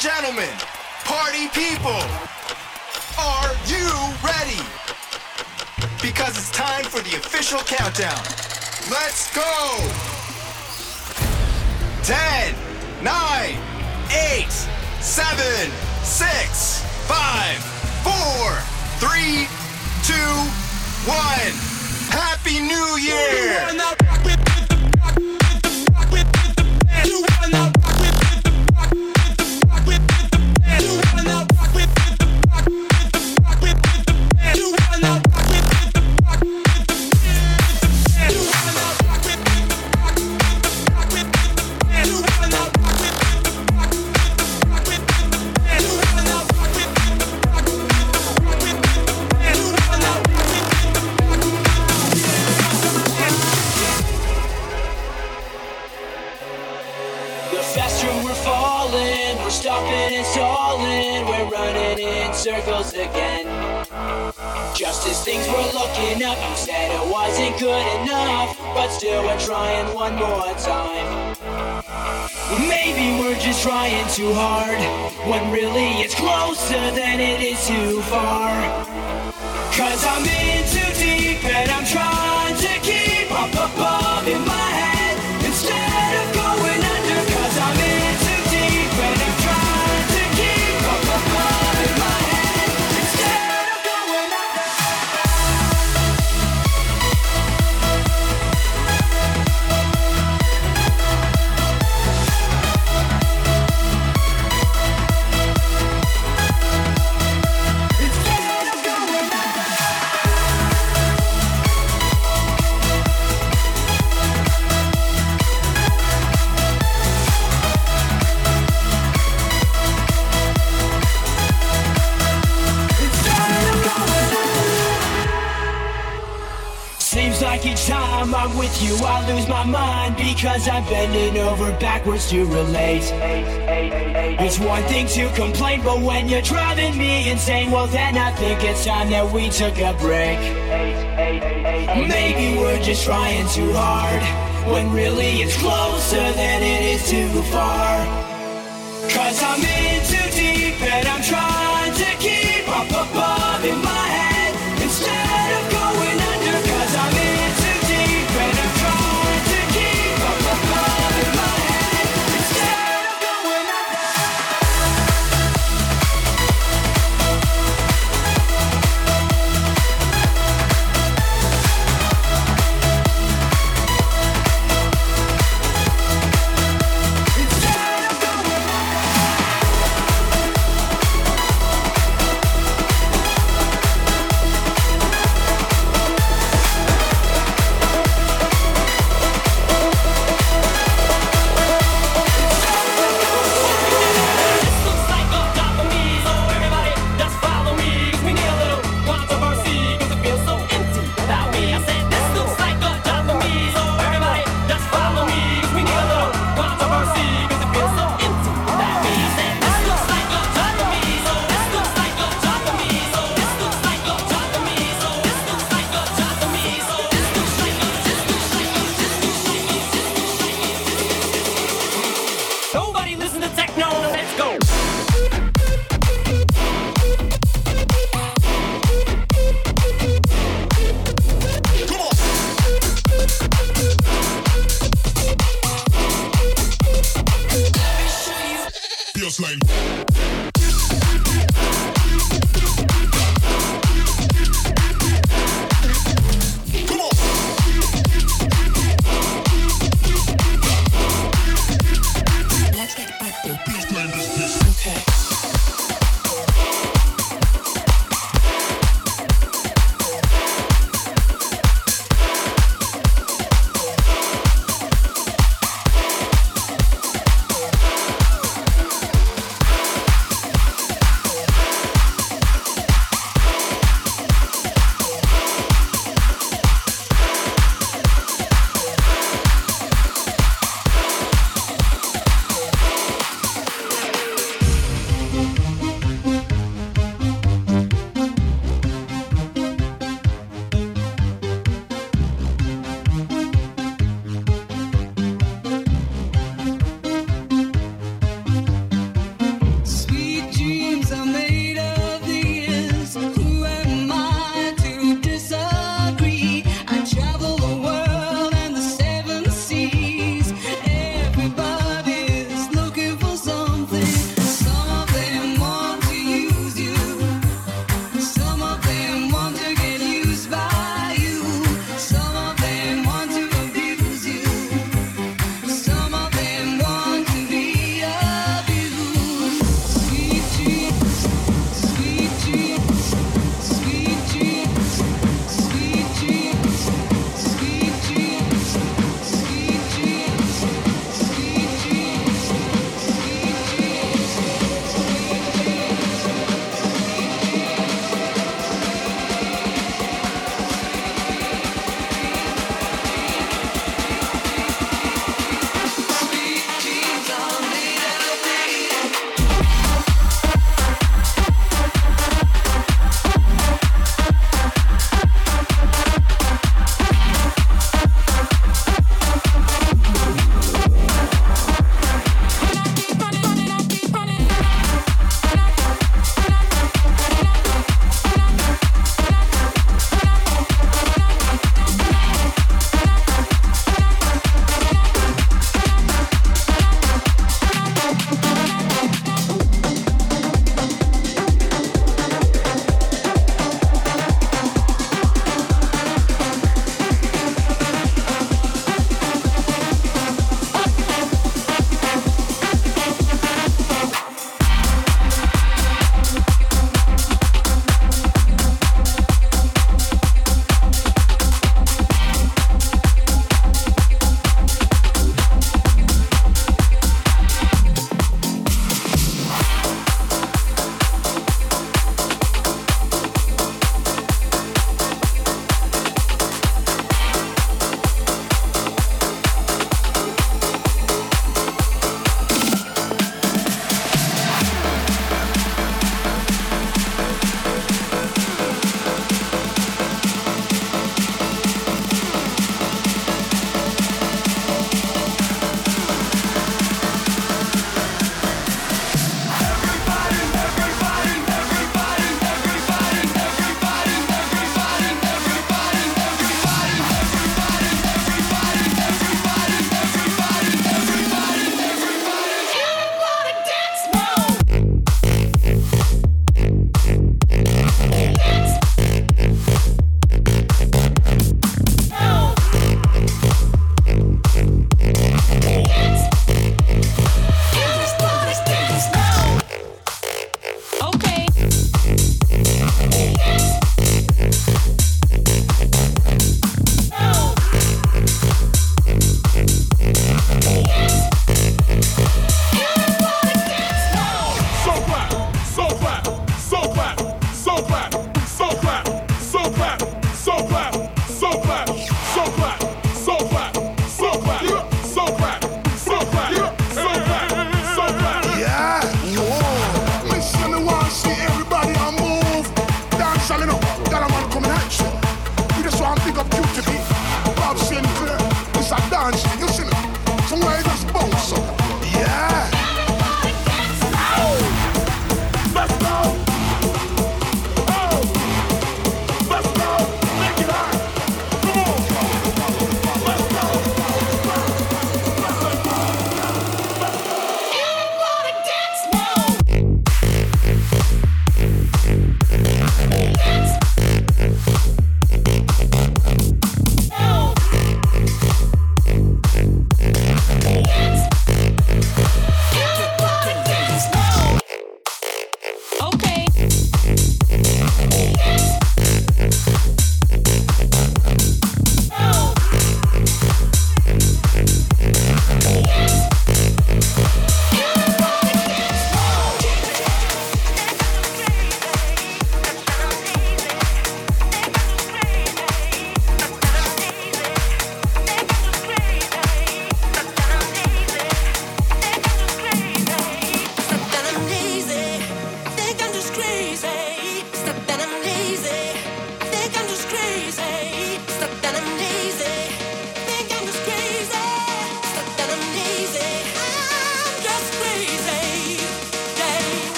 gentlemen, party people, are you ready? Because it's time for the official countdown. Let's go! 10, 9, 8, 7, 6, 5, 4, 3, 2, 1. Happy New Year! In circles again. Just as things were looking up, you said it wasn't good enough, but still we're trying one more time. Maybe we're just trying too hard, when really it's closer than it is too far. Cause I'm in too deep and I'm trying to keep up above in my With you, I lose my mind because I'm bending over backwards to relate. It's one thing to complain, but when you're driving me insane, well, then I think it's time that we took a break. Maybe we're just trying too hard when really it's closer than it is too far. Cause I'm in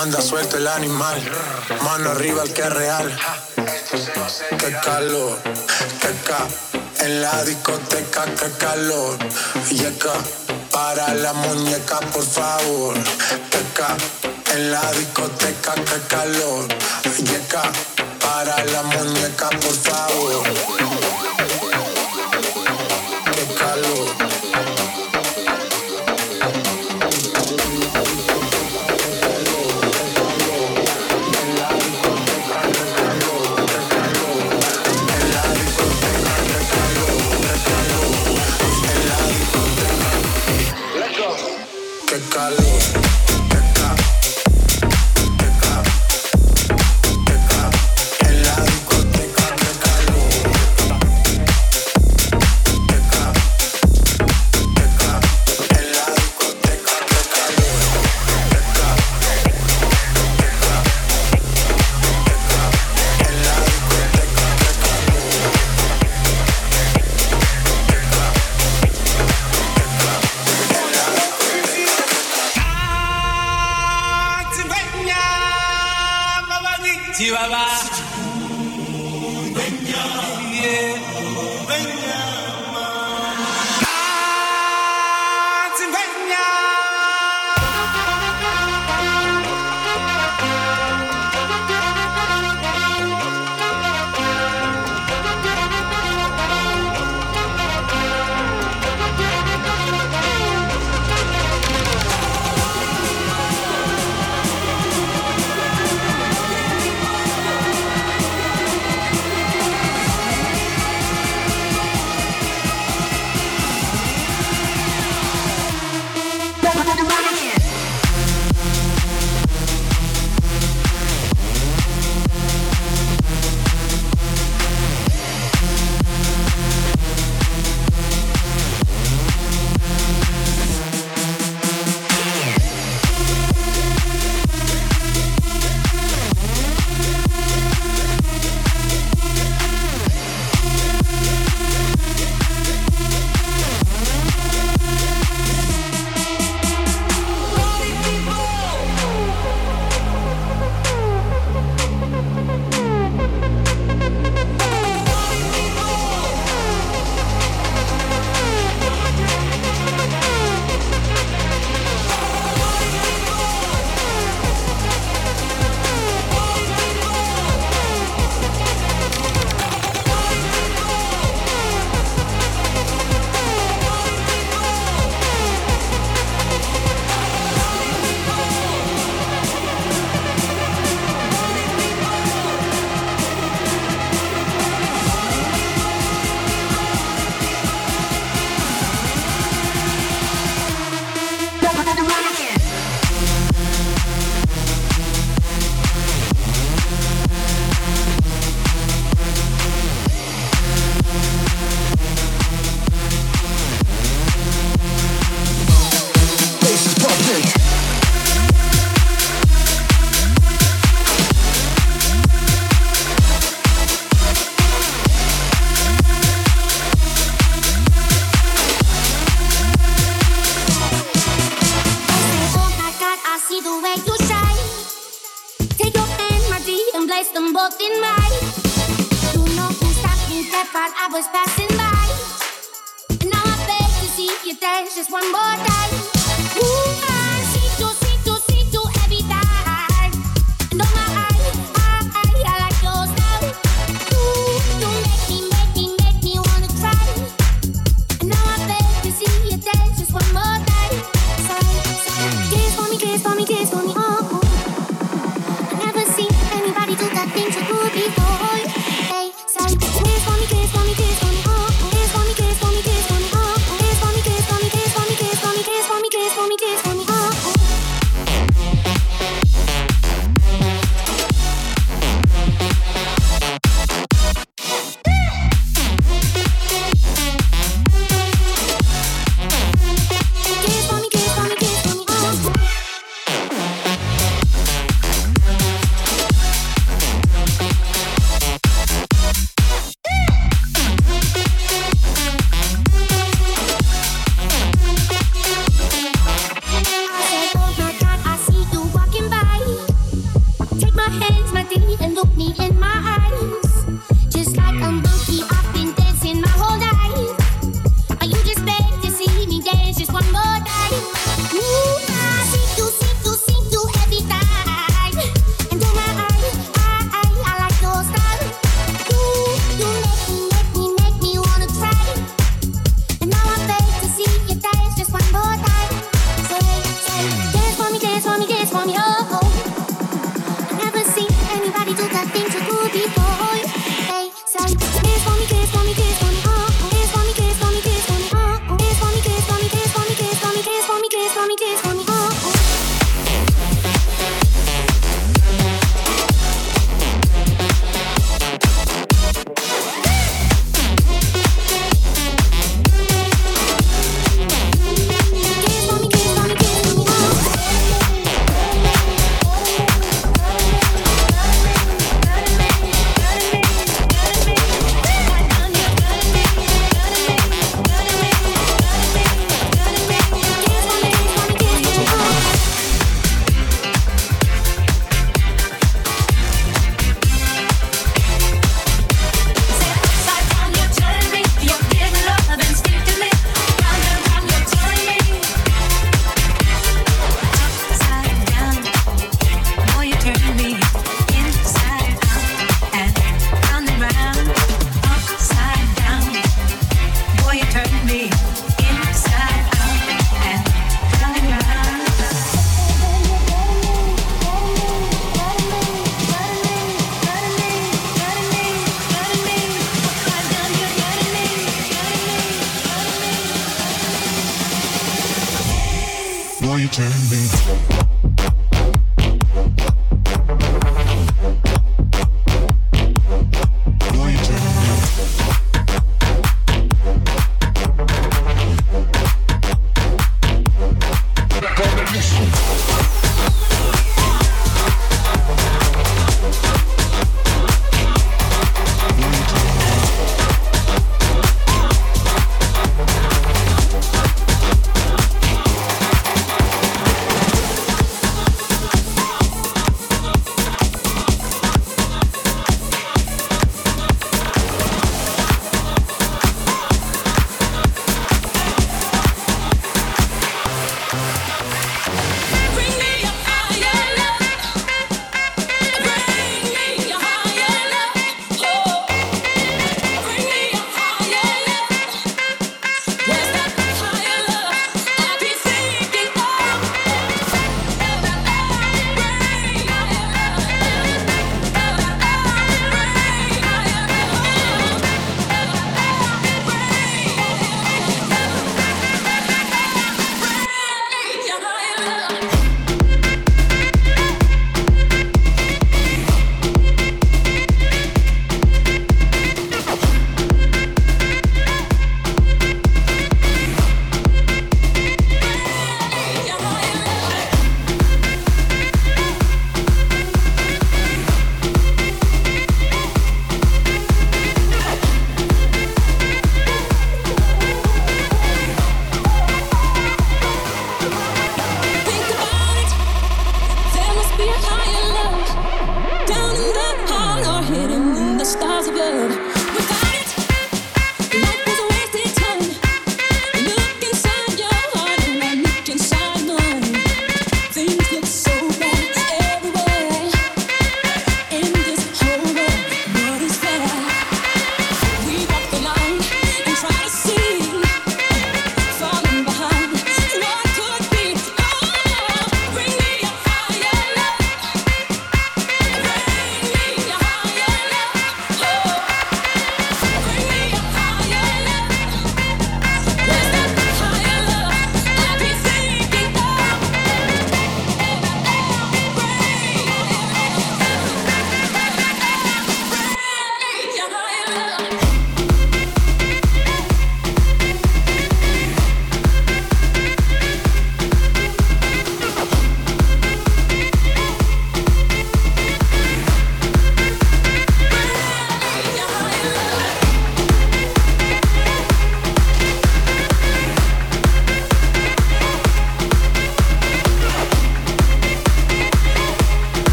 anda suelto el animal, mano arriba el que es real. Qué calor, qué ca, en la discoteca, qué calor. Y acá, para la muñeca, por favor. Qué ca, en la discoteca, qué calor. Y acá, para la muñeca, por favor.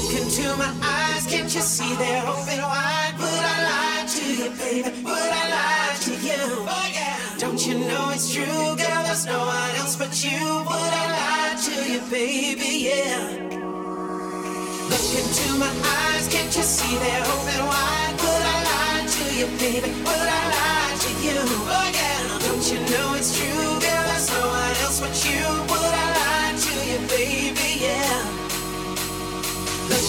Look into my eyes, can't you see they're open wide? Would I lie to you, baby? Would I lie to you? Oh, yeah. Don't you know it's true, girl? There's no one else but you. Would I lie to you, baby? Yeah. Look into my eyes, can't you see they're open wide? Would I lie to you, baby? Would I lie to you? Oh, yeah. Don't you know it's true, girl? There's no one else but you. Would I lie to you, baby? Yeah.